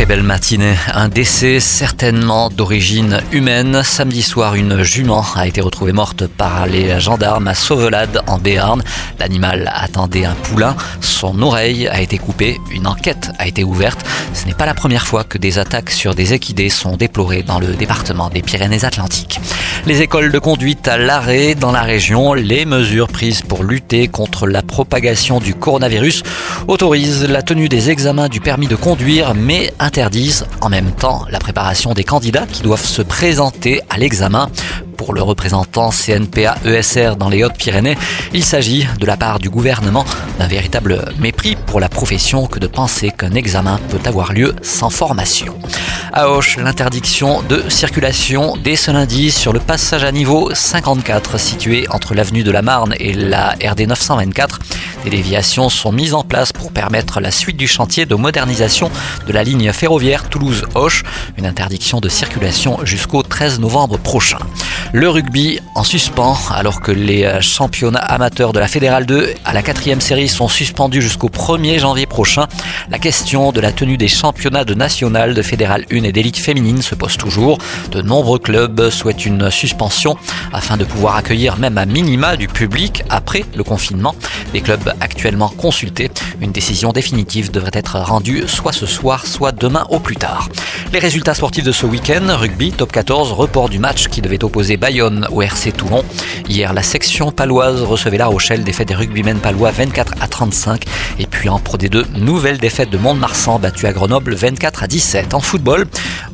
Très belle matinée. Un décès certainement d'origine humaine. Samedi soir, une jument a été retrouvée morte par les gendarmes à Sauvelade en Béarn. L'animal attendait un poulain. Son oreille a été coupée. Une enquête a été ouverte. Ce n'est pas la première fois que des attaques sur des équidés sont déplorées dans le département des Pyrénées-Atlantiques. Les écoles de conduite à l'arrêt dans la région, les mesures prises pour lutter contre la propagation du coronavirus autorisent la tenue des examens du permis de conduire, mais interdisent en même temps la préparation des candidats qui doivent se présenter à l'examen pour le représentant CNPA ESR dans les Hautes-Pyrénées, il s'agit de la part du gouvernement d'un véritable mépris pour la profession que de penser qu'un examen peut avoir lieu sans formation. À Auch, l'interdiction de circulation dès ce lundi sur le passage à niveau 54 situé entre l'avenue de la Marne et la RD 924. Des déviations sont mises en place pour permettre la suite du chantier de modernisation de la ligne ferroviaire Toulouse-Auch, une interdiction de circulation jusqu'au 13 novembre prochain. Le rugby en suspens alors que les championnats amateurs de la Fédérale 2 à la quatrième série sont suspendus jusqu'au 1er janvier prochain. La question de la tenue des championnats de national de Fédérale 1 et d'élite féminine se pose toujours. De nombreux clubs souhaitent une suspension afin de pouvoir accueillir même à minima du public après le confinement. Les clubs actuellement consultés, une décision définitive devrait être rendue soit ce soir, soit demain au plus tard. Les résultats sportifs de ce week-end, rugby, top 14, report du match qui devait opposer Bayonne au RC Toulon. Hier, la section paloise recevait La Rochelle, défaite des rugbymen palois 24 à 35. Et puis en Pro D2, nouvelle défaite de Mont-de-Marsan battue à Grenoble 24 à 17. En football,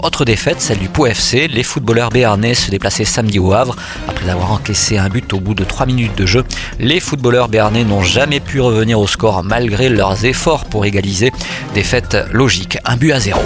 autre défaite, celle du Pau FC. Les footballeurs béarnais se déplaçaient samedi au Havre. Après avoir encaissé un but au bout de 3 minutes de jeu, les footballeurs béarnais n'ont jamais pu revenir au score malgré leurs efforts pour égaliser. Défaite logique, un but à zéro.